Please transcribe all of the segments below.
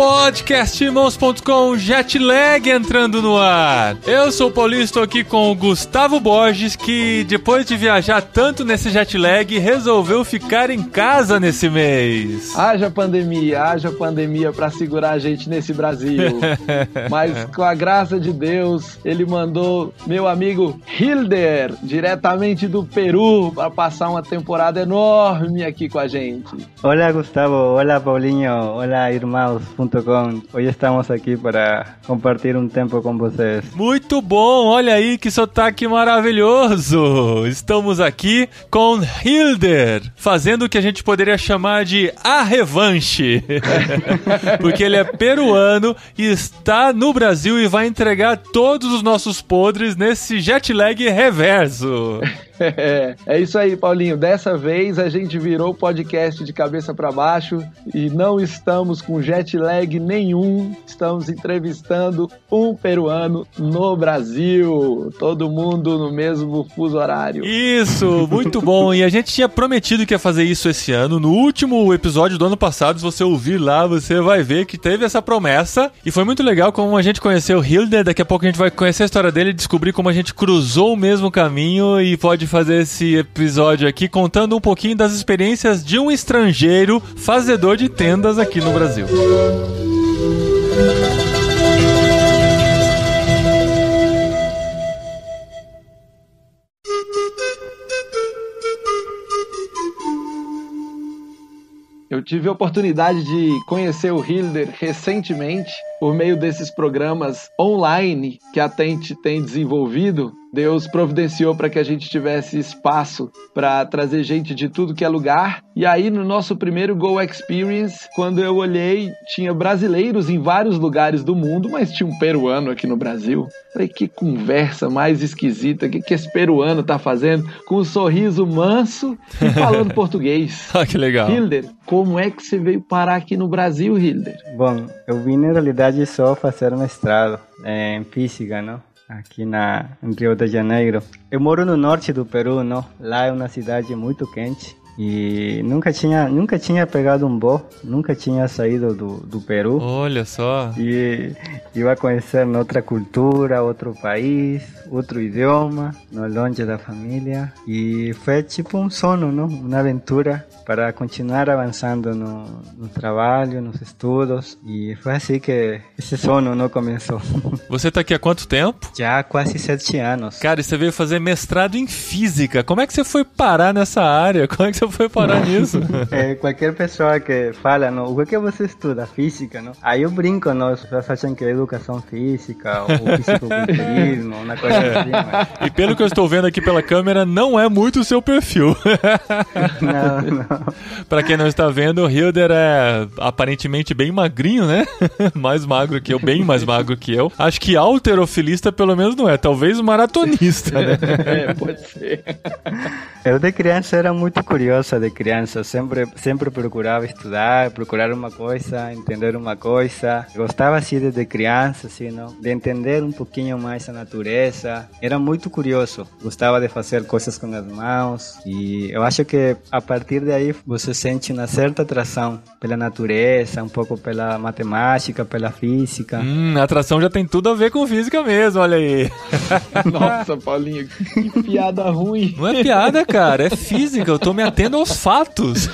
Podcastirmãos.com Jetlag entrando no ar. Eu sou o Paulinho, estou aqui com o Gustavo Borges, que depois de viajar tanto nesse jetlag, resolveu ficar em casa nesse mês. Haja pandemia, haja pandemia para segurar a gente nesse Brasil. Mas com a graça de Deus, ele mandou meu amigo Hilder, diretamente do Peru, para passar uma temporada enorme aqui com a gente. Hola Gustavo, hola Paulinho, hola Hoy estamos aqui para compartir um tempo com vocês. Muito bom, olha aí que sotaque maravilhoso! Estamos aqui com Hilder, fazendo o que a gente poderia chamar de a revanche. Porque ele é peruano e está no Brasil e vai entregar todos os nossos podres nesse jet lag reverso. É, isso aí, Paulinho. Dessa vez a gente virou o podcast de cabeça para baixo e não estamos com jet lag nenhum. Estamos entrevistando um peruano no Brasil. Todo mundo no mesmo fuso horário. Isso, muito bom. E a gente tinha prometido que ia fazer isso esse ano. No último episódio do ano passado, se você ouvir lá, você vai ver que teve essa promessa. E foi muito legal como a gente conheceu o Hilder. Daqui a pouco a gente vai conhecer a história dele e descobrir como a gente cruzou o mesmo caminho e pode fazer esse episódio aqui contando um pouquinho das experiências de um estrangeiro fazedor de tendas aqui no Brasil. Eu tive a oportunidade de conhecer o Hilder recentemente por meio desses programas online que a Tente tem desenvolvido. Deus providenciou para que a gente tivesse espaço para trazer gente de tudo que é lugar. E aí, no nosso primeiro Go Experience, quando eu olhei, tinha brasileiros em vários lugares do mundo, mas tinha um peruano aqui no Brasil. Falei, que conversa mais esquisita, o que, que esse peruano tá fazendo? Com um sorriso manso e falando português. Ah, que legal. Hilder, como é que você veio parar aqui no Brasil, Hilder? Bom, eu vim na realidade só fazer mestrado em física, não? Aqui na em Rio de Janeiro. Eu moro no norte do Peru, não? Lá é uma cidade muito quente. E nunca tinha, nunca tinha pegado um voo, nunca tinha saído do, do Peru. Olha só. E iba a conhecer outra cultura, outro país, outro idioma, longe da família. E foi tipo um sono, não? Uma aventura para continuar avançando no, no trabalho, nos estudos. E foi assim que esse sono não começou. Você tá aqui há quanto tempo? Já há quase sete anos. Cara, e você veio fazer mestrado em física. Como é que você foi parar nessa área? Como é que você foi parar nisso? É, qualquer pessoa que fala, não, o que você estuda? Física, não? Aí eu brinco, não? As pessoas acham que é educação física ou fisiculturismo, uma coisa assim. Mas... E pelo que eu estou vendo aqui pela câmera, não é muito o seu perfil. Não, não. Pra quem não está vendo, o Hilder é aparentemente bem magrinho, né? mais magro que eu, bem mais magro que eu. Acho que alterofilista pelo menos não é, talvez maratonista, né? É, pode ser. Eu de criança era muito curiosa de criança, sempre sempre procurava estudar, procurar uma coisa, entender uma coisa. Gostava assim desde criança, assim, não? De entender um pouquinho mais a natureza. Era muito curioso. Gostava de fazer coisas com as mãos e eu acho que a partir daí você sente uma certa atração pela natureza, um pouco pela matemática, pela física. Hum, a atração já tem tudo a ver com física mesmo, olha aí. Nossa, Paulinho, que piada ruim. Não é piada, cara, é física, eu tô me atendo aos fatos.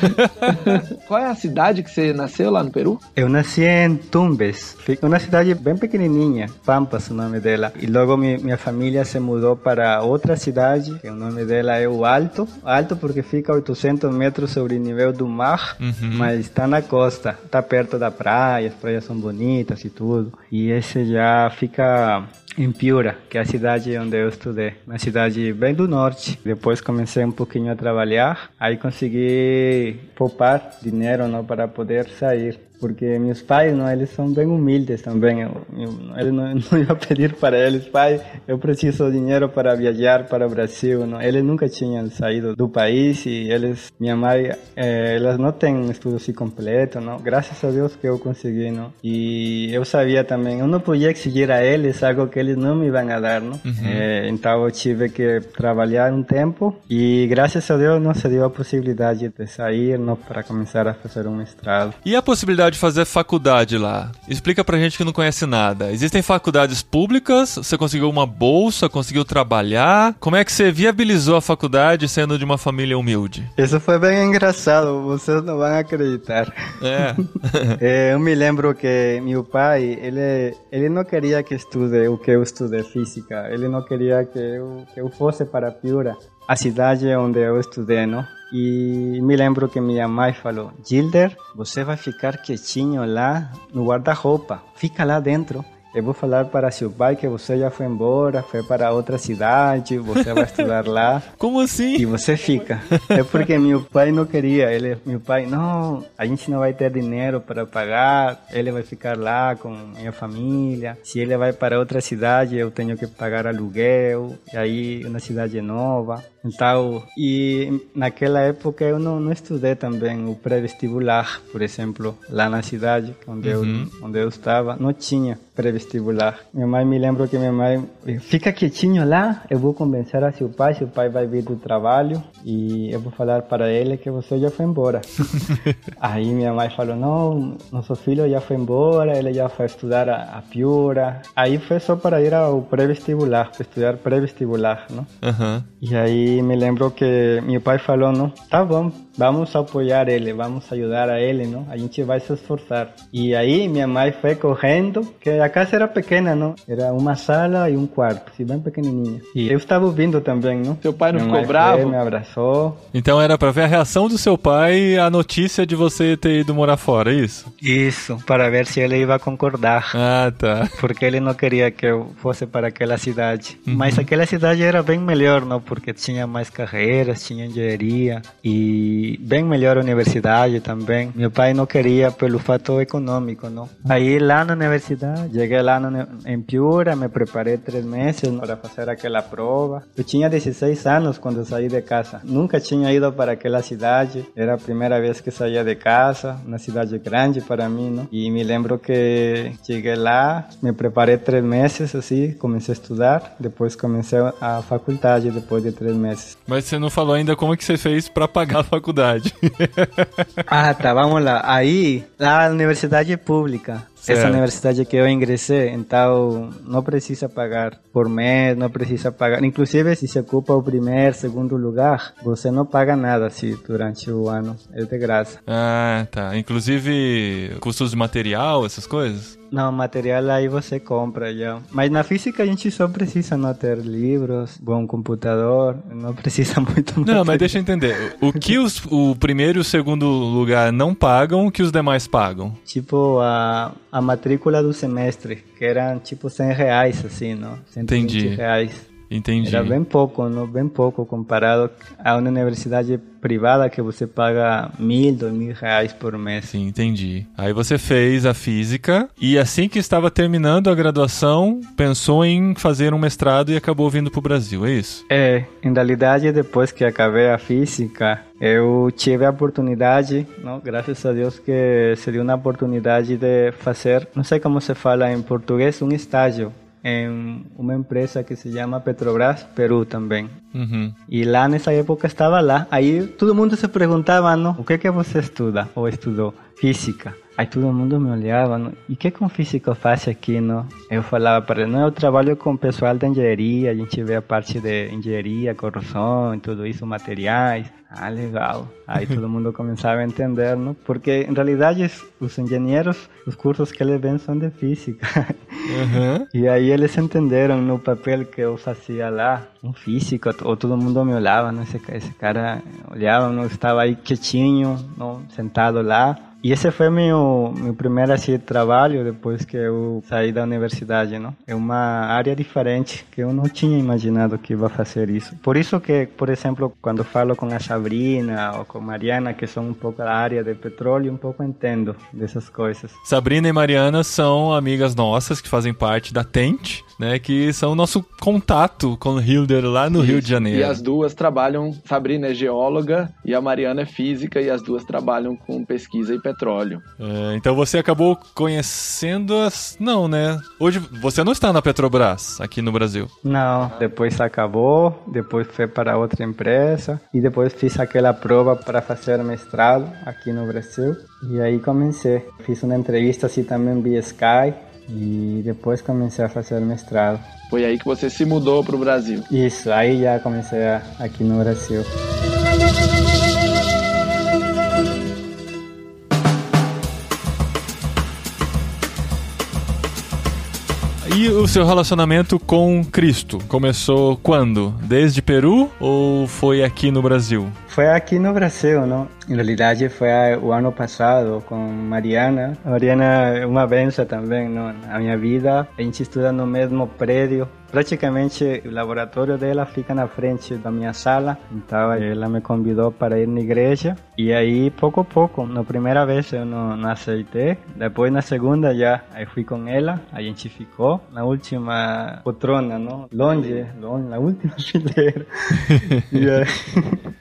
Qual é a cidade que você nasceu lá no Peru? Eu nasci em Tumbes, fica uma cidade bem pequenininha, Pampas o nome dela. E logo mi, minha família se mudou para outra cidade, que o nome dela é o Alto. Alto porque fica a 800 metros sobre o nível do mar, mas está na costa, está perto da praia, as praias são bonitas e tudo. E esse já fica em Piura, que é a cidade onde eu estudei, uma cidade bem do norte. Depois comecei um pouquinho a trabalhar, aí consegui poupar dinheiro não para poder sair. Porque meus pais, não, eles são bem humildes também. Eu, eu, ele não, não ia pedir para eles, pai, eu preciso de dinheiro para viajar para o Brasil. Não. Eles nunca tinham saído do país e eles, minha mãe, eh, elas não têm um estudo assim completo, não. Graças a Deus que eu consegui, não. E eu sabia também, eu não podia exigir a eles algo que eles não me a dar, não. Uhum. Eh, então eu tive que trabalhar um tempo e graças a Deus não se deu a possibilidade de sair, não, para começar a fazer um mestrado. E a possibilidade de fazer faculdade lá? Explica pra gente que não conhece nada. Existem faculdades públicas? Você conseguiu uma bolsa? Conseguiu trabalhar? Como é que você viabilizou a faculdade sendo de uma família humilde? Isso foi bem engraçado, vocês não vão acreditar. É. é eu me lembro que meu pai, ele, ele não queria que estude o que eu estudei física. Ele não queria que eu, que eu fosse para Piura, a cidade onde eu estudei, não? E me lembro que minha mãe falou: Gilder, você vai ficar quietinho lá no guarda-roupa, fica lá dentro. Eu vou falar para seu pai que você já foi embora, foi para outra cidade, você vai estudar lá. Como assim? E você fica. É porque meu pai não queria. Ele, meu pai, não, a gente não vai ter dinheiro para pagar. Ele vai ficar lá com minha família. Se ele vai para outra cidade, eu tenho que pagar aluguel. E aí, uma cidade nova. Então, e naquela época eu não, não estudei também o pré-vestibular, por exemplo, lá na cidade onde, uhum. eu, onde eu estava, não tinha pré-vestibular. Minha mãe me lembra que minha mãe fica quietinho lá, eu vou convencer a seu pai, seu pai vai vir do trabalho e eu vou falar para ele que você já foi embora. Aí minha mãe falou, não, nosso filho já foi embora, ele já foi estudar a, a Piura. Aí foi só para ir ao pré-vestibular, para estudar pré-vestibular, não? Uhum. E aí me lembro que meu pai falou, não, tá bom, vamos apoiar ele, vamos ajudar a ele, não? A gente vai se esforçar. E aí minha mãe foi correndo, que a casa era pequena, não? Era uma sala e um quarto, assim, bem pequenininha. E eu estava ouvindo também, não? Seu pai não minha ficou bravo? Foi, me abraçou. Então era para ver a reação do seu pai a notícia de você ter ido morar fora, é isso? Isso, para ver se ele ia concordar. Ah, tá. Porque ele não queria que eu fosse para aquela cidade. Uhum. Mas aquela cidade era bem melhor, não? Porque tinha mais carreiras, tinha engenharia e bem melhor universidade também. Meu pai não queria pelo fato econômico, não. Aí lá na universidade, cheguei lá no, em Piura, me preparei três meses para fazer aquela prova. Eu tinha 16 anos quando saí de casa. Nunca tinha ido para aquela cidade. Era a primeira vez que saía de casa, uma cidade grande para mim, não. E me lembro que cheguei lá, me preparei três meses assim, comecei a estudar. Depois comecei a faculdade depois de três meses. Mas você não falou ainda como que você fez para pagar a faculdade faculdade. ah, tá, vamos lá. Aí, a universidade é pública. Certo. Essa universidade que eu ingressei, então não precisa pagar por mês, não precisa pagar. Inclusive, se se ocupa o primeiro, segundo lugar, você não paga nada assim durante o ano. É de graça. Ah, tá. Inclusive, custos de material, essas coisas? Não, material aí você compra já. Mas na física a gente só precisa não ter livros, bom computador, não precisa muito Não, mas deixa eu entender. O que os, o primeiro e o segundo lugar não pagam, o que os demais pagam? Tipo, a, a matrícula do semestre, que eram tipo 100 reais, assim, não? 120 Entendi. reais. Entendi. Era bem pouco, não? Bem pouco comparado a uma universidade privada que você paga mil, dois mil reais por mês. Sim, entendi. Aí você fez a física e assim que estava terminando a graduação, pensou em fazer um mestrado e acabou vindo para o Brasil, é isso? É, em realidade depois que acabei a física, eu tive a oportunidade, não, graças a Deus que se deu uma oportunidade de fazer, não sei como se fala em português, um estágio em uma empresa que se chama Petrobras Peru E lá nessa época estava lá. Aí todo mundo se perguntava, não, o que que você estuda ou estudou? Física. Aí todo mundo me olhava, não? e que que um físico faz aqui, não? Eu falava para ele, não, eu trabalho com pessoal da engenharia, a gente vê a parte de engenharia, corrosão e tudo isso, materiais. Ah, legal. Aí todo mundo começava a entender, não? Porque em realidade os engenheiros, os cursos que eles vêm são de física. Uhum. E aí eles entenderam no papel que eu fazia lá, um físico, ou todo mundo me olhava, não? Esse, esse cara olhava, não estava aí quietinho, não? sentado lá E esse foi meu meu primeiro assim, trabalho depois que eu saí da universidade, não? É uma área diferente que eu não tinha imaginado que ia fazer isso. Por isso que, por exemplo, quando falo com a Sabrina ou com a Mariana, que são um pouco da área de petróleo, um pouco entendo dessas coisas. Sabrina e Mariana são amigas nossas que fazem parte da Tente, né? Que são o nosso contato com o Hilder lá no Isso. Rio de Janeiro. E as duas trabalham, Sabrina é geóloga e a Mariana é física, e as duas trabalham com pesquisa e petróleo. É, então você acabou conhecendo as. Não, né? Hoje você não está na Petrobras aqui no Brasil. Não, depois acabou, depois foi para outra empresa e depois fiz aquela prova para fazer mestrado aqui no Brasil e aí comecei. Fiz uma entrevista assim também via Sky e depois comecei a fazer mestrado. Foi aí que você se mudou para o Brasil. Isso, aí já comecei a, aqui no Brasil. E o seu relacionamento com Cristo começou quando? Desde Peru ou foi aqui no Brasil? Foi aqui no Brasil, não? Em realidade foi o ano passado com Mariana. A Mariana é uma benção também, não? Na minha vida, a gente estuda no mesmo prédio. Praticamente o laboratório dela fica na frente da minha sala, então ela me convidou para ir na igreja e aí pouco a pouco, na primeira vez eu não, não aceitei, depois na segunda já aí fui com ela, a gente ficou na última poltrona, não? Longe, longe, na última fileira. e aí,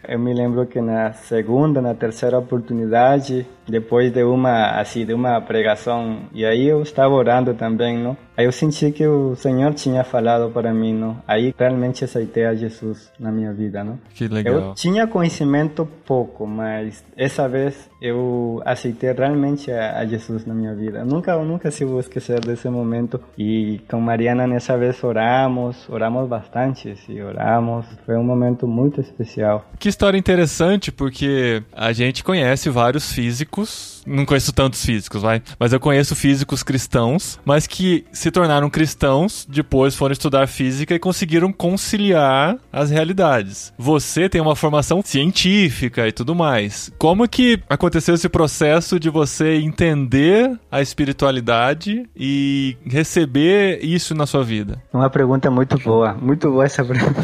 eu me lembro que na segunda, na terceira oportunidade, depois de uma assim de uma pregação. E aí eu estava orando também não? Aí eu senti que o Senhor tinha falado para mim não? Aí realmente aceitei a Jesus na minha vida não? Que legal. eu tinha conhecimento pouco mas essa vez eu aceitei realmente a, a Jesus na minha vida. Eu nunca eu nunca se vou esquecer desse momento. E com Mariana nessa vez oramos oramos bastante sim, oramos. Foi um momento muito especial. Que história interessante, porque a gente conhece vários físicos. Não conheço tantos físicos, vai. Mas eu conheço físicos cristãos, mas que se tornaram cristãos, depois foram estudar física e conseguiram conciliar as realidades. Você tem uma formação científica e tudo mais. Como que aconteceu esse processo de você entender a espiritualidade e receber isso na sua vida? Uma pergunta muito boa, muito boa essa pergunta.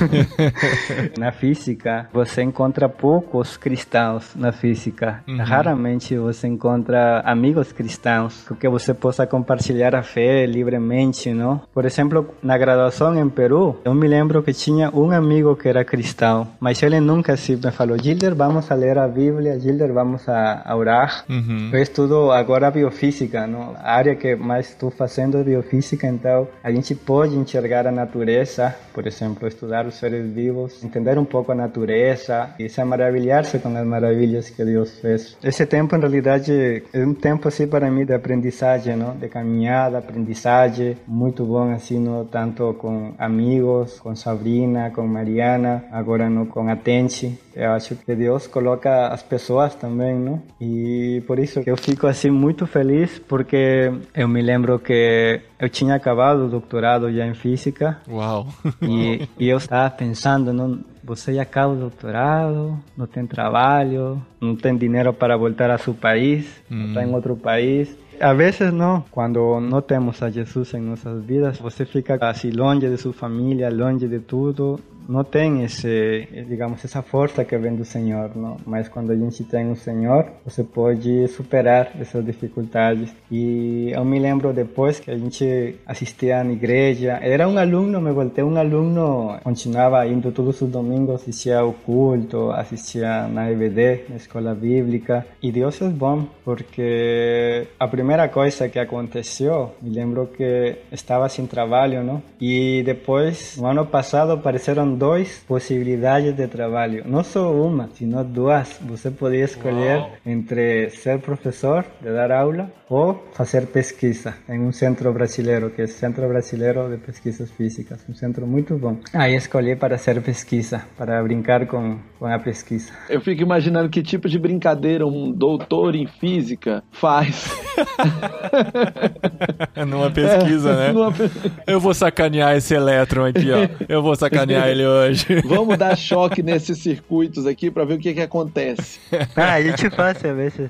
na física, você encontra poucos cristãos na física. Uhum. Raramente você encontra amigos cristãos com que você possa compartilhar a fé livremente, não? Por exemplo, na graduação em Peru, eu me lembro que tinha um amigo que era cristão, mas ele nunca se me falou, Gilder, vamos a ler a Bíblia, Gilder, vamos a, a orar. Uhum. Eu estudo agora biofísica, não? a área que mais estou fazendo é biofísica, então a gente pode enxergar a natureza, por exemplo, estudar os seres vivos, entender um pouco a natureza e se maravilhar-se com as maravilhas que Deus fez. Esse tempo, em realidade, é um tempo assim para mim de aprendizagem, não? de caminhada, aprendizagem, muito bom assim, não? tanto com amigos, com Sabrina, com Mariana, agora não? com a Tenchi. Eu acho que Deus coloca as pessoas também, não? E por isso que eu fico assim muito feliz, porque eu me lembro que eu tinha acabado o doutorado já em física Uau. e, e eu estava pensando, não, você já acaba o doutorado, não tem trabalho, não tem dinheiro para voltar a seu país, está em outro país. A vezes não, quando não temos a Jesus em nossas vidas, você fica assim longe de sua família, longe de tudo, não tem esse, digamos, essa força que vem do Senhor, não? Mas quando a gente tem o Senhor, você pode superar essas dificuldades. E eu me lembro depois que a gente assistia na igreja, era um aluno, me voltei um aluno, continuava indo todos os domingos, assistia ao culto, assistia na EBD, na escola bíblica. E Deus é bom, porque a primeira coisa que aconteceu, me lembro que estava sem trabalho, não? E depois, no ano passado, apareceram duas possibilidades de trabalho. Não só uma, sino duas. Você podia escolher Uau. entre ser professor, de dar aula, ou fazer pesquisa em um centro brasileiro, que é o Centro Brasileiro de Pesquisas Físicas. Um centro muito bom. Aí escolhi para ser pesquisa, para brincar com, com a pesquisa. Eu fico imaginando que tipo de brincadeira um doutor em física faz Numa pesquisa, né? Numa pe- Eu vou sacanear esse elétron aqui, ó. Eu vou sacanear ele hoje. Vamos dar choque nesses circuitos aqui para ver o que, que acontece. Ah, a gente faz a veces.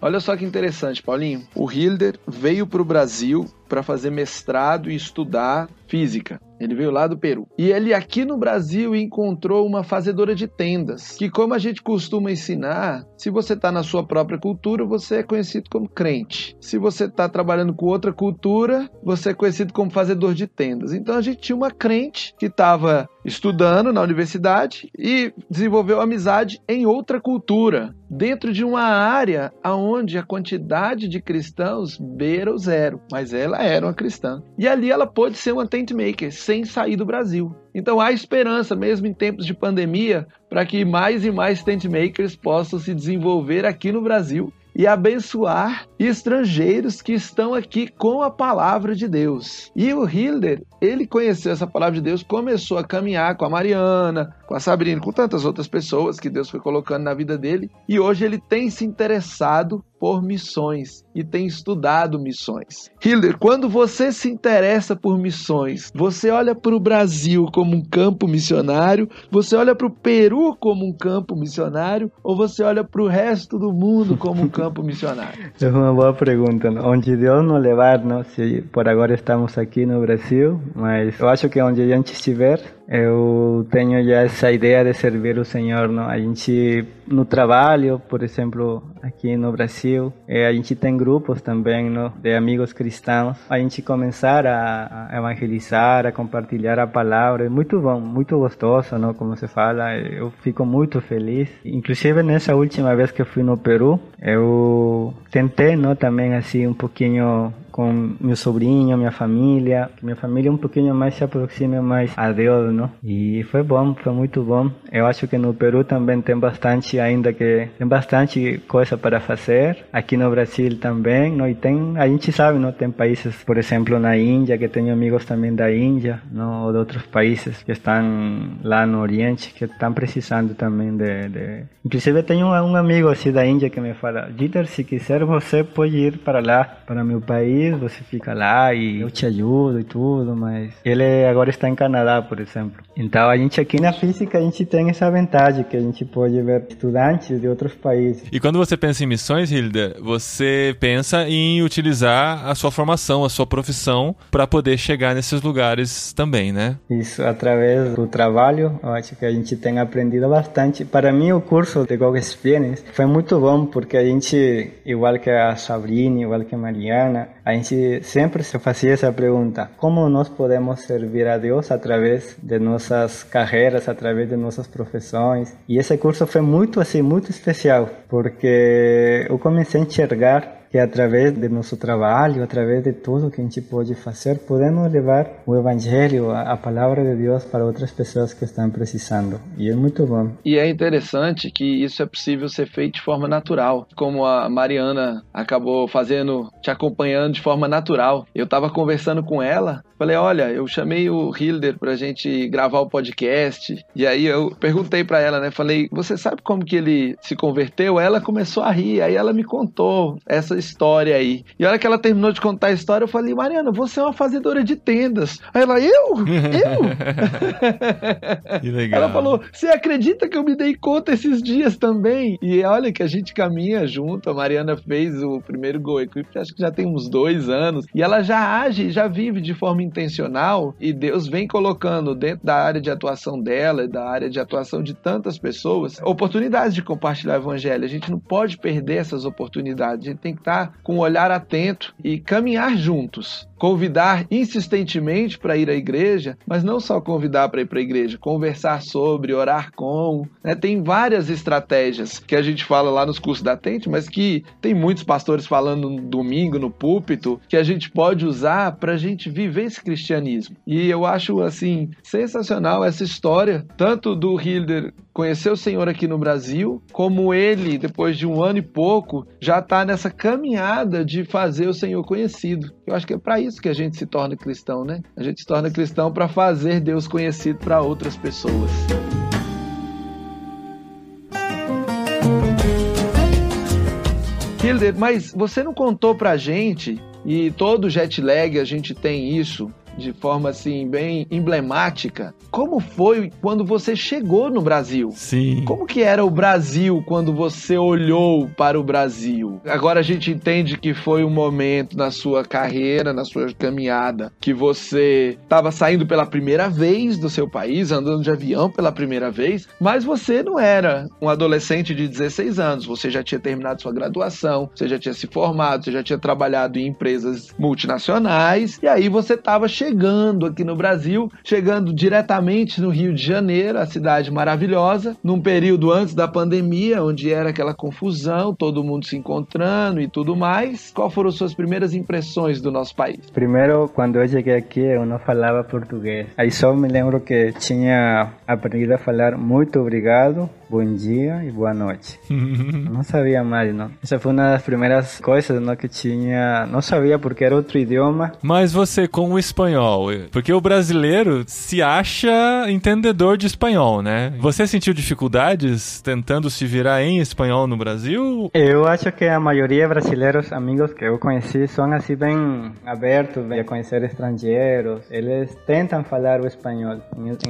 Olha só que interessante, Paulinho. O Hilder veio para o Brasil para fazer mestrado e estudar física. Ele veio lá do Peru. E ele aqui no Brasil encontrou uma fazedora de tendas, que como a gente costuma ensinar, se você está na sua própria cultura, você é conhecido como crente. Se você está trabalhando com outra cultura, você é conhecido como fazedor de tendas. Então a gente tinha uma crente que estava estudando na universidade e desenvolveu amizade em outra cultura, dentro de uma área onde a quantidade de cristãos beira o zero, mas ela era uma cristã. E ali ela pôde ser uma tent maker sem sair do Brasil. Então há esperança, mesmo em tempos de pandemia, para que mais e mais tent makers possam se desenvolver aqui no Brasil e abençoar estrangeiros que estão aqui com a palavra de Deus. E o Hilder, ele conheceu essa palavra de Deus, começou a caminhar com a Mariana, com a Sabrina, com tantas outras pessoas que Deus foi colocando na vida dele, e hoje ele tem se interessado por missões e tem estudado missões. Hilder, quando você se interessa por missões, você olha para o Brasil como um campo missionário, você olha para o Peru como um campo missionário, ou você olha para o resto do mundo como um campo missionário? É uma boa pergunta. Onde Deus nos levar, não? Se por agora estamos aqui no Brasil, mas eu acho que onde a gente estiver, eu tenho já essa ideia de servir o Senhor, não? A gente no trabalho, por exemplo, aqui no Brasil, eh, a gente tem grupos também, não? De amigos cristãos. A gente começar a, evangelizar, a compartilhar a palavra, é muito bom, muito gostoso, não? Como se fala, eu fico muito feliz. Inclusive nessa última vez que eu fui no Peru, eu tentei, não? Também assim um pouquinho com meu sobrinho, minha família, que minha família um pouquinho mais se aproxime mais a Deus, não? E foi bom, foi muito bom. Eu acho que no Peru também tem bastante ainda que tem bastante coisa para fazer. Aqui no Brasil também, não? E tem, a gente sabe, não? Tem países, por exemplo, na Índia, que tenho amigos também da Índia, não? Ou de outros países que estão lá no Oriente, que estão precisando também de, de... Inclusive tenho um amigo assim da Índia que me fala, Dieter, se quiser você pode ir para lá, para meu país, você fica lá e eu te ajudo e tudo, mas ele agora está em Canadá, por exemplo. Então a gente aqui na física a gente tem essa vantagem que a gente pode ver estudantes de outros países. E quando você pensa em missões, Hilda, você pensa em utilizar a sua formação, a sua profissão, para poder chegar nesses lugares também, né? Isso, através do trabalho, eu acho que a gente tem aprendido bastante. Para mim, o curso de Go Experience foi muito bom, porque a gente, igual que a Sabrina, igual que a Mariana, a gente sempre se fazia essa pergunta: como nós podemos servir a Deus através de nossas carreiras, através de nossas profissões? E esse curso foi muito assim, muito especial, porque eu comecei a enxergar que através de nosso trabalho, através de tudo que a gente pode fazer, podemos levar o evangelho, a, a palavra de Deus para outras pessoas que estão precisando. E é muito bom. E é interessante que isso é possível ser feito de forma natural, como a Mariana acabou fazendo, te acompanhando de forma natural. Eu estava conversando com ela, falei: Olha, eu chamei o Hilder para a gente gravar o podcast. E aí eu perguntei para ela, né? Falei: Você sabe como que ele se converteu? Ela começou a rir, aí ela me contou essa história aí. E a hora que ela terminou de contar a história, eu falei: Mariana, você é uma fazedora de tendas. Aí ela: Eu? Eu? Que legal. Ela falou: Você acredita que eu me dei conta esses dias também? E olha que a gente caminha junto. A Mariana fez o primeiro Go Equip, acho que já tem uns dois anos. E ela já age, já vive de forma intencional. E Deus vem colocando dentro da área de atuação dela e da área de atuação de tantas pessoas oportunidades de compartilhar o evangelho. A gente não pode perder essas oportunidades. A gente tem que estar com olhar atento e caminhar juntos convidar insistentemente para ir à igreja, mas não só convidar para ir para a igreja, conversar sobre, orar com. Né? Tem várias estratégias que a gente fala lá nos cursos da Tente, mas que tem muitos pastores falando no domingo, no púlpito, que a gente pode usar para a gente viver esse cristianismo. E eu acho, assim, sensacional essa história, tanto do Hilder conhecer o Senhor aqui no Brasil, como ele, depois de um ano e pouco, já está nessa caminhada de fazer o Senhor conhecido. Eu acho que é para isso que a gente se torna cristão, né? A gente se torna cristão para fazer Deus conhecido para outras pessoas. Hilder, mas você não contou pra gente, e todo jet lag a gente tem isso, de forma assim bem emblemática. Como foi quando você chegou no Brasil? Sim. Como que era o Brasil quando você olhou para o Brasil? Agora a gente entende que foi um momento na sua carreira, na sua caminhada, que você estava saindo pela primeira vez do seu país, andando de avião pela primeira vez, mas você não era um adolescente de 16 anos, você já tinha terminado sua graduação, você já tinha se formado, você já tinha trabalhado em empresas multinacionais, e aí você estava chegando chegando aqui no Brasil, chegando diretamente no Rio de Janeiro, a cidade maravilhosa, num período antes da pandemia, onde era aquela confusão, todo mundo se encontrando e tudo mais. Qual foram suas primeiras impressões do nosso país? Primeiro, quando eu cheguei aqui, eu não falava português. Aí só me lembro que tinha aprendido a falar muito obrigado, bom dia e boa noite. não sabia mais, não. Essa foi uma das primeiras coisas não, que tinha. Não sabia porque era outro idioma. Mas você com o espanhol, porque o brasileiro se acha entendedor de espanhol, né? Você sentiu dificuldades tentando se virar em espanhol no Brasil? Eu acho que a maioria brasileiros amigos que eu conheci são assim bem abertos a conhecer estrangeiros. Eles tentam falar o espanhol.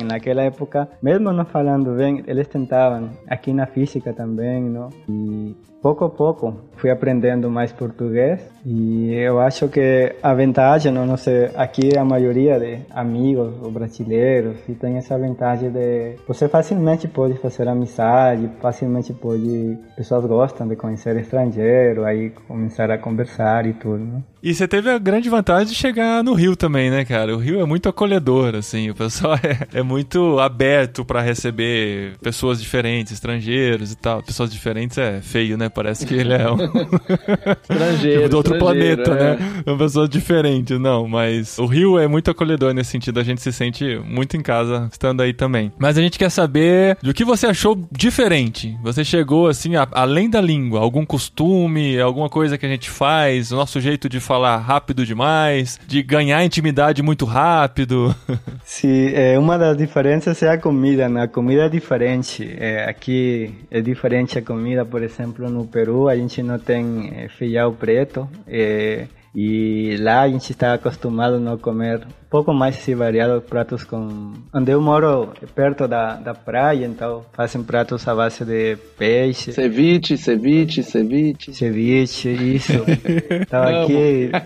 Naquela época, mesmo não falando bem, eles tentavam. Aqui na física também, não? E pouco a pouco fui aprendendo mais português e eu acho que a vantagem, não, não sei, aqui a maioria de amigos brasileiros e tem essa vantagem de você facilmente pode fazer amizade, facilmente pode pessoas gostam de conhecer estrangeiro, aí começar a conversar e tudo. Né? E você teve a grande vantagem de chegar no Rio também, né, cara? O Rio é muito acolhedor, assim, o pessoal é, é muito aberto para receber pessoas diferentes, estrangeiros e tal. Pessoas diferentes é feio, né? Parece que ele é um estrangeiro tipo, do outro planeta, é. né? Uma pessoa diferente, não, mas o Rio é muito acolhedor nesse sentido, a gente se sente muito em casa estando aí também. Mas a gente quer saber do que você achou diferente. Você chegou assim, a, além da língua, algum costume, alguma coisa que a gente faz, o nosso jeito de falar rápido demais, de ganhar intimidade muito rápido. Sim, é, uma das diferenças é a comida, né? A comida é diferente. É, aqui é diferente a comida, por exemplo, no Peru a gente não tem é, feijão preto. É, e lá a gente está acostumado a não comer pouco mais se variado pratos com onde eu moro perto da, da praia então fazem pratos à base de peixe. Ceviche ceviche ceviche. Ceviche isso. Tava aqui.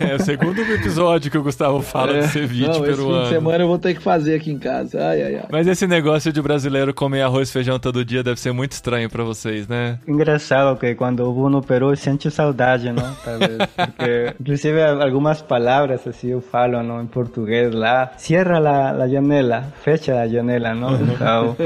É o segundo episódio que o Gustavo fala é, de ceviche não, peruano esse fim de semana eu vou ter que fazer aqui em casa. Ai, ai, ai. mas esse negócio de brasileiro comer arroz e feijão todo dia deve ser muito estranho para vocês né? Engraçado que quando eu vou no Peru eu sinto saudade não? Talvez porque inclusive algumas palavras assim eu falo no, em português lá. Cierra la, la janela, fecha a janela, não? Então,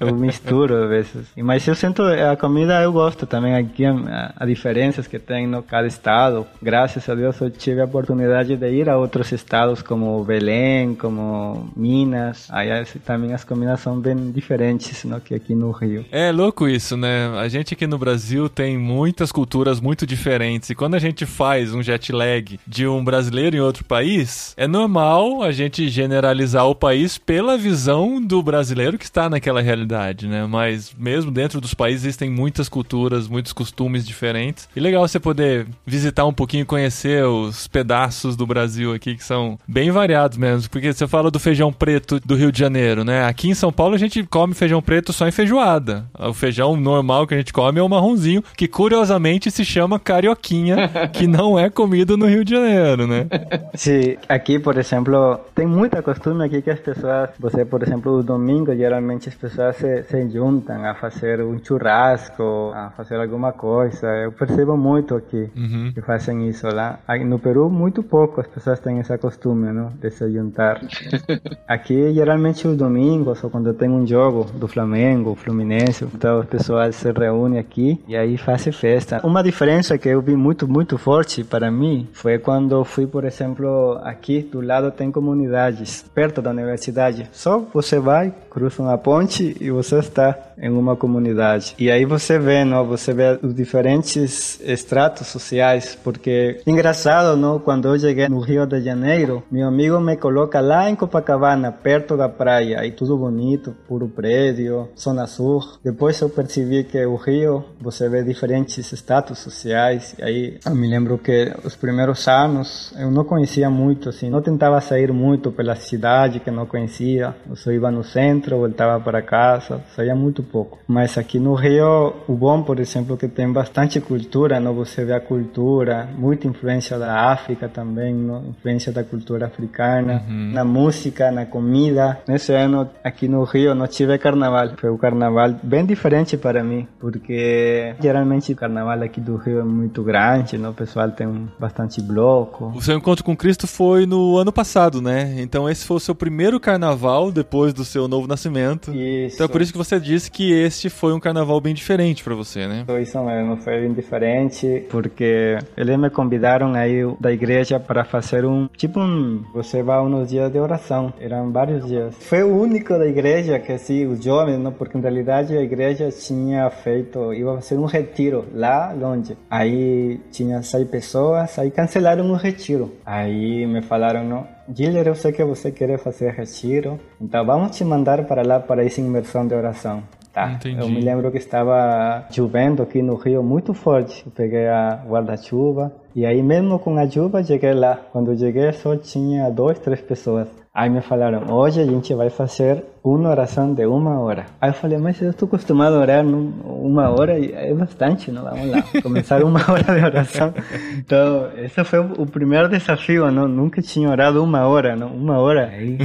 eu misturo às vezes. Mas eu sinto, a comida eu gosto também aqui, a, a diferenças que tem no cada estado. Graças a Deus eu tive a oportunidade de ir a outros estados como Belém, como Minas. Aí também as comidas são bem diferentes não, que aqui no Rio. É louco isso, né? A gente aqui no Brasil tem muitas culturas muito diferentes. E quando a gente faz um jet lag de um brasileiro em outro país, é normal a gente generalizar o país pela visão do brasileiro que está naquela realidade, né? Mas mesmo dentro dos países existem muitas culturas, muitos costumes diferentes. E legal você poder visitar um pouquinho, conhecer os pedaços do Brasil aqui que são bem variados mesmo. Porque você fala do feijão preto do Rio de Janeiro, né? Aqui em São Paulo a gente come feijão preto só em feijoada. O feijão normal que a gente come é o marronzinho, que curiosamente se chama carioquinha, que não é comido no Rio de Janeiro, né? Sim, aqui, por exemplo, tem muita costume aqui que as pessoas, você, por exemplo, o domingo, geralmente as pessoas se, se juntam a fazer um churrasco, a fazer alguma coisa. Eu percebo muito aqui Uhum. que fazem isso lá. No Peru, muito pouco as pessoas têm esse costume, não? De se juntar. Aqui, geralmente, os domingos, ou quando tem um jogo do Flamengo, Fluminense, então as pessoas se reúnem aqui e aí fazem festa. Uma diferença que eu vi muito muito forte para mim foi quando fui, por exemplo, aqui do lado tem comunidades perto da universidade. Só você vai, cruza uma ponte e você está em uma comunidade. E aí você vê, não? Você vê os diferentes estratos sociais, porque engraçado, não? Quando eu cheguei no Rio de Janeiro, meu amigo me coloca lá em Copacabana, perto da praia, aí tudo bonito, puro prédio, zona sul. Depois eu percebi que o Rio, você vê diferentes status sociais. E aí eu me lembro que os primeiros anos eu não conhecia muito, assim, não tentava sair muito pela cidade que não conhecia. Eu só ia no centro, voltava para casa, saía muito pouco. Mas aqui no Rio, o bom, por exemplo, que tem bastante cultura, não? Você vê a cultura, muita influência da África também, não? influência da cultura africana, uhum. na música, na comida. Nesse ano aqui no Rio não tive carnaval, foi um carnaval bem diferente para mim, porque geralmente o carnaval aqui do Rio é muito grande, não? O pessoal tem bastante bloco. O seu encontro com Cristo foi no ano passado, né? Então esse foi o seu primeiro carnaval depois do seu novo nascimento. Isso. Então é por isso que você disse que este foi um carnaval bem diferente para você, né? Foi isso mesmo, foi bem diferente, porque eles me convidaram aí da igreja para fazer um, tipo um, você vai uns dias de oração, eram vários dias. Foi o único da igreja que assim, os jovens, não, porque em realidade a igreja tinha feito, ia fazer um retiro lá longe. Aí tinha seis pessoas, aí cancelaram o retiro. Aí me falaram, não, Giller, eu sei que você quer fazer retiro, então vamos te mandar para lá para essa imersão de oração. Tá. Entendi. Eu me lembro que estava chovendo aqui no Rio muito forte. Eu peguei a guarda-chuva e aí mesmo com a chuva cheguei lá. Quando cheguei só tinha dois, três pessoas. Aí me falaram, hoje a gente vai fazer uma oração de uma hora. Aí eu falei, mas eu estou acostumado a orar uma hora é bastante, não? Vamos lá, começar uma hora de oração. Então, esse foi o primeiro desafio, não? Nunca tinha orado uma hora, não? Uma hora, aí,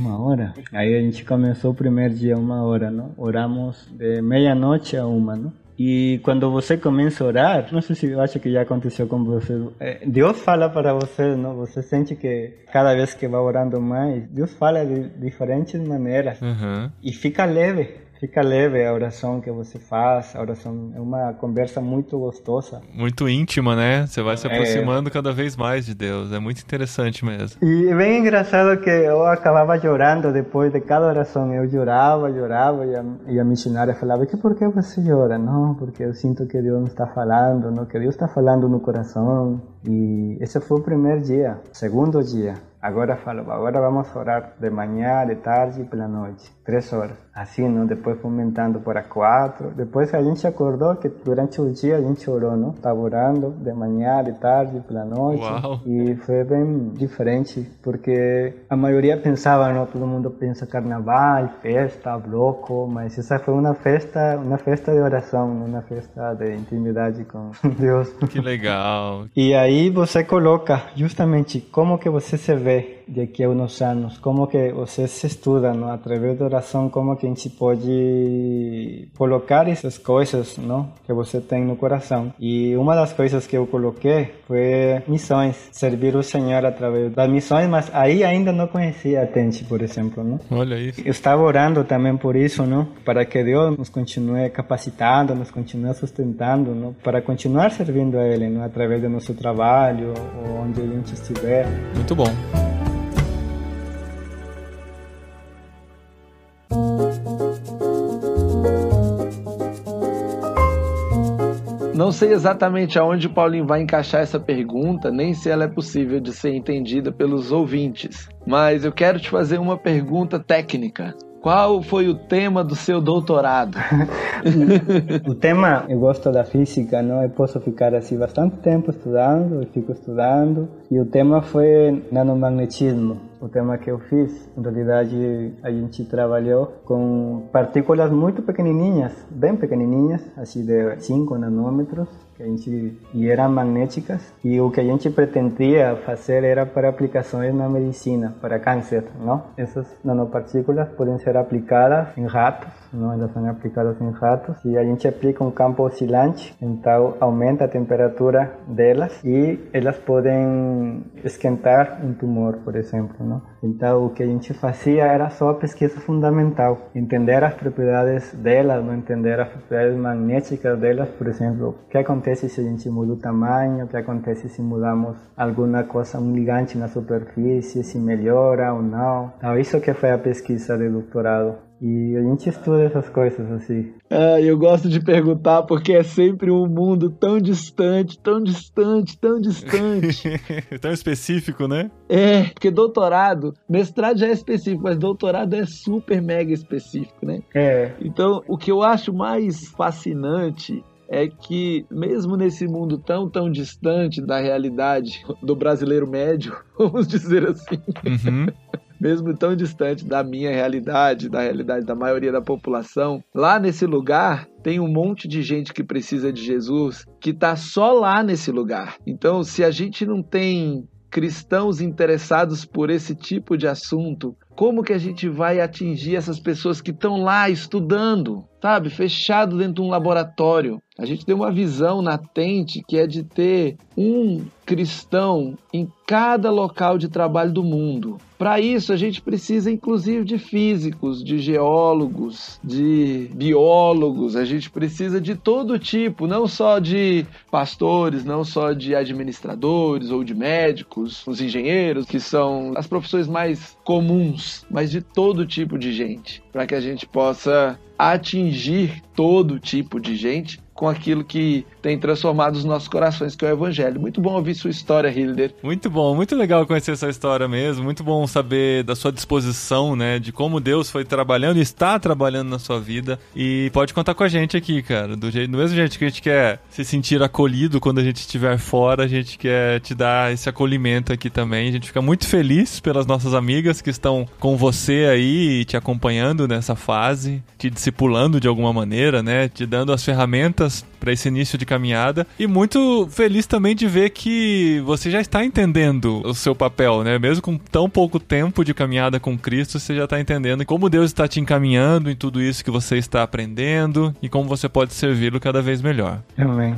uma hora. Aí a gente começou o primeiro dia uma hora, não? Oramos de meia-noite a uma, não? E quando você começa a orar, não sei se eu acho que já aconteceu com você, é, Deus fala para você, não? Você sente que cada vez que vai orando mais, Deus fala de diferentes maneiras uhum. e fica leve fica leve a oração que você faz, a oração é uma conversa muito gostosa. Muito íntima, né? Você vai se é. aproximando é. cada vez mais de Deus, é muito interessante mesmo. E é bem engraçado que eu acabava chorando depois de cada oração, eu chorava, chorava e a, e a missionária falava, que por que você chora? Não, porque eu sinto que Deus me está falando, não, que Deus está falando no coração. E esse foi o primeiro dia. Segundo dia, agora falo, agora vamos orar de manhã, de tarde e pela noite, três horas. Assim, não? Depois foi aumentando para quatro. Depois a gente acordou que durante o dia a gente orou, não? Estava orando de manhã, de tarde, pela noite. Uau. E foi bem diferente, porque a maioria pensava, não? Todo mundo pensa carnaval, festa, bloco, mas essa foi uma festa, uma festa de oração, uma festa de intimidade com Deus. Que legal. E aí você coloca justamente como que você se vê daqui a uns anos, como que você se estuda, não? Através da oração, como que a gente pode colocar essas coisas, não, que você tem no coração. E uma das coisas que eu coloquei foi missões, servir o Senhor através das missões, mas aí ainda não conhecia a Tente, por exemplo, não? Olha isso. Eu estava orando também por isso, não? Para que Deus nos continue capacitando, nos continue sustentando, não? Para continuar servindo a Ele, não? Através do nosso trabalho, onde a gente estiver. Muito bom. Sei exatamente aonde Paulinho vai encaixar essa pergunta, nem se ela é possível de ser entendida pelos ouvintes. Mas eu quero te fazer uma pergunta técnica. Qual foi o tema do seu doutorado? o tema, eu gosto da física, não? Eu posso ficar assim bastante tempo estudando, eu fico estudando. E o tema foi nanomagnetismo. O tema que eu fiz, em realidade, a gente trabalhou com partículas muito pequenininhas, bem pequenininhas, assim de 5 nanômetros, que a gente e eram magnéticas. E o que a gente pretendia fazer era para aplicações na medicina para câncer não? Essas nanopartículas podem ser aplicadas em ratos não elas são aplicadas em ratos e a gente aplica um campo oscilante então aumenta a temperatura delas e elas podem esquentar um tumor por exemplo não Então, o que a gente fazia era só pesquisa fundamental, entender as propriedades delas, não entender as propriedades magnéticas delas, por exemplo, o que acontece se a gente muda o tamanho, o que acontece se mudamos alguma coisa, um ligante na superfície, se melhora ou não. Então, isso que foi a pesquisa de doutorado. E a gente estuda essas coisas assim. Ah, eu gosto de perguntar porque é sempre um mundo tão distante, tão distante, tão distante. tão específico, né? É, porque doutorado, mestrado já é específico, mas doutorado é super mega específico, né? É. Então, o que eu acho mais fascinante é que mesmo nesse mundo tão tão distante da realidade do brasileiro médio, vamos dizer assim, Uhum. mesmo tão distante da minha realidade, da realidade da maioria da população, lá nesse lugar tem um monte de gente que precisa de Jesus que está só lá nesse lugar. Então, se a gente não tem cristãos interessados por esse tipo de assunto, como que a gente vai atingir essas pessoas que estão lá estudando, sabe, fechado dentro de um laboratório? A gente tem uma visão latente que é de ter um cristão em cada local de trabalho do mundo. Para isso, a gente precisa, inclusive, de físicos, de geólogos, de biólogos, a gente precisa de todo tipo, não só de pastores, não só de administradores ou de médicos, os engenheiros, que são as profissões mais comuns, mas de todo tipo de gente, para que a gente possa atingir todo tipo de gente com aquilo que tem transformado os nossos corações, que é o Evangelho. Muito bom ouvir sua história, Hilder. Muito bom, muito legal conhecer essa história mesmo. Muito bom saber da sua disposição, né? De como Deus foi trabalhando e está trabalhando na sua vida. E pode contar com a gente aqui, cara. Do, jeito, do mesmo jeito que a gente quer se sentir acolhido quando a gente estiver fora, a gente quer te dar esse acolhimento aqui também. A gente fica muito feliz pelas nossas amigas que estão com você aí e te acompanhando nessa fase, te discipulando de alguma maneira, né? Te dando as ferramentas para esse início de caminhada e muito feliz também de ver que você já está entendendo o seu papel, né? Mesmo com tão pouco tempo de caminhada com Cristo, você já está entendendo como Deus está te encaminhando em tudo isso que você está aprendendo e como você pode servi-lo cada vez melhor. Amém.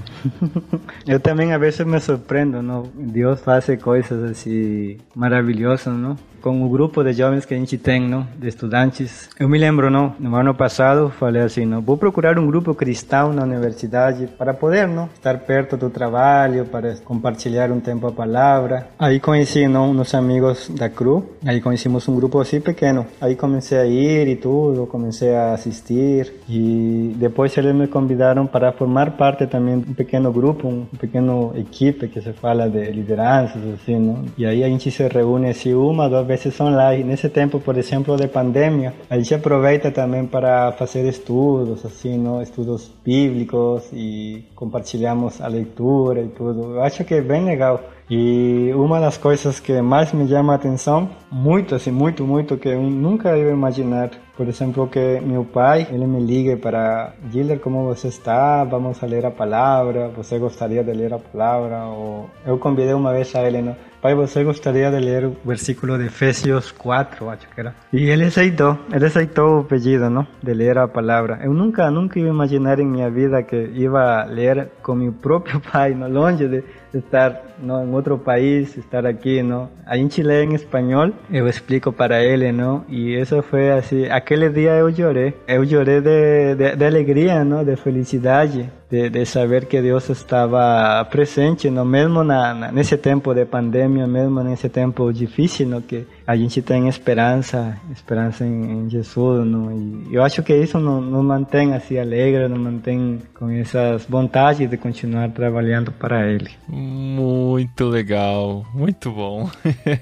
Eu também às vezes me surpreendo, não? Deus faz coisas assim maravilhosas, não? Com o grupo de jovens que a gente tem, não, de estudantes. Eu me lembro, não, no ano passado falei assim, não, vou procurar um grupo cristão na universidade para poder, não, estar perto do trabalho, para compartilhar um tempo a palavra. Aí conheci, não, amigos da CRU. Aí conhecemos um grupo assim pequeno. Aí comecei a ir e tudo, comecei a assistir e depois eles me convidaram para formar parte também de um pequeno grupo, um pequeno equipe que se fala de lideranças assim, não. E aí a gente se reúne assim uma, duas vezes online. Nesse tempo, por exemplo, de pandemia, a gente aproveita também para fazer estudos, assim, não? estudos bíblicos e compartilhamos a leitura e tudo. Eu acho que é bem legal. E uma das coisas que mais me chama a atenção, muito assim, muito, muito, que eu nunca ia imaginar, por exemplo, que meu pai, ele me liga para, Gilder, como você está? Vamos a ler a palavra, você gostaria de ler a palavra? Ou eu convidei uma vez a ele, não? Pai, você gostaria de ler o versículo de Efésios 4, acho que era. E ele aceitou, ele aceitou o pedido, não? De ler a palavra. Eu nunca, nunca ia imaginar em minha vida que ia ler com meu próprio pai, não? Longe de estar no, em outro país, estar aqui, não? A gente lê em espanhol, eu explico para ele, não? E isso foi assim, aquele dia eu chorei. Eu chorei de, de, de alegria, não? De felicidade, de, de, saber que Deus estava presente, não? Mesmo na, na, nesse tempo de pandemia, mesmo nesse tempo difícil, não? Que a gente tem esperança, esperança em, em Jesus, não? E eu acho que isso nos, mantém assim alegre, nos mantém com essas vontades de continuar trabalhando para Ele. Muito legal, muito bom.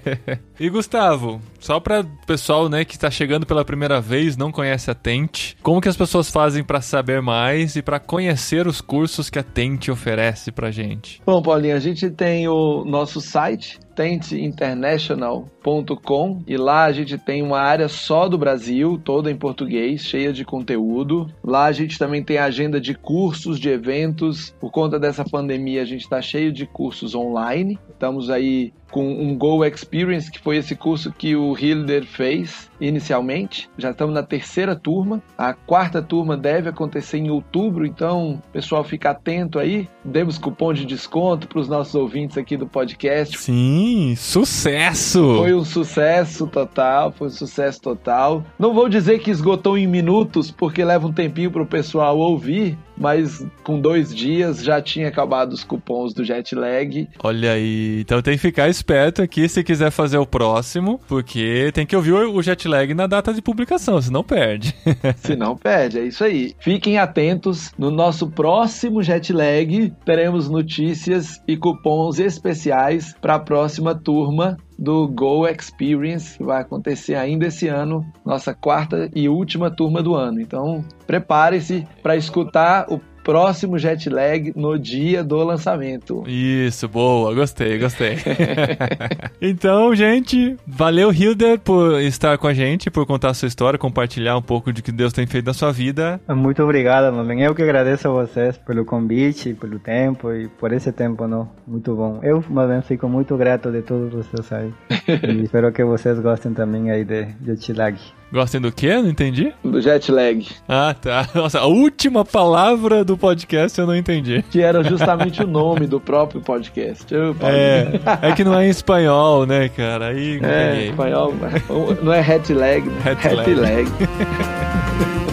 e Gustavo, só para o pessoal, né, que está chegando pela primeira vez, não conhece a Tente, como que as pessoas fazem para saber mais e para conhecer os cursos que a Tente oferece para gente? Bom, Paulinho, a gente tem o nosso site tenteinternational.com e lá a gente tem uma área só do Brasil, toda em português, cheia de conteúdo. Lá a gente também tem agenda de cursos, de eventos. Por conta dessa pandemia, a gente está cheio de cursos online. Estamos aí com um Go Experience, que foi esse curso que o Hilder fez inicialmente. Já estamos na terceira turma. A quarta turma deve acontecer em outubro, então, pessoal, fica atento aí. Demos cupom de desconto para os nossos ouvintes aqui do podcast. Sim, sucesso! Foi um sucesso total, foi um sucesso total. Não vou dizer que esgotou em minutos, porque leva um tempinho para o pessoal ouvir, mas com dois dias já tinha acabado os cupons do jet lag. Olha aí, então tem que ficar esperto aqui se quiser fazer o próximo, porque tem que ouvir o jet lag na data de publicação, senão perde. se não perde, é isso aí. Fiquem atentos, no nosso próximo jet lag teremos notícias e cupons especiais para a próxima turma do Go Experience, que vai acontecer ainda esse ano, nossa quarta e última turma do ano. Então, prepare-se para escutar o próximo jet lag no dia do lançamento. Isso, boa, gostei, gostei. então, gente, valeu, Hilder, por estar com a gente, por contar a sua história, compartilhar um pouco de que Deus tem feito na sua vida. Muito obrigado, mamãe. Eu que agradeço a vocês pelo convite, pelo tempo e por esse tempo, não? Muito bom. Eu, mamãe, fico muito grato de todos vocês aí. e espero que vocês gostem também aí de jet lag. Gostem do quê? Não entendi. Do jet lag. Ah, tá. Nossa, a última palavra do podcast eu não entendi. Que era justamente o nome do próprio podcast. Eu, é, é que não é em espanhol, né, cara? Aí é, espanhol. Não é hat lag, né? Hat, hat lag. lag.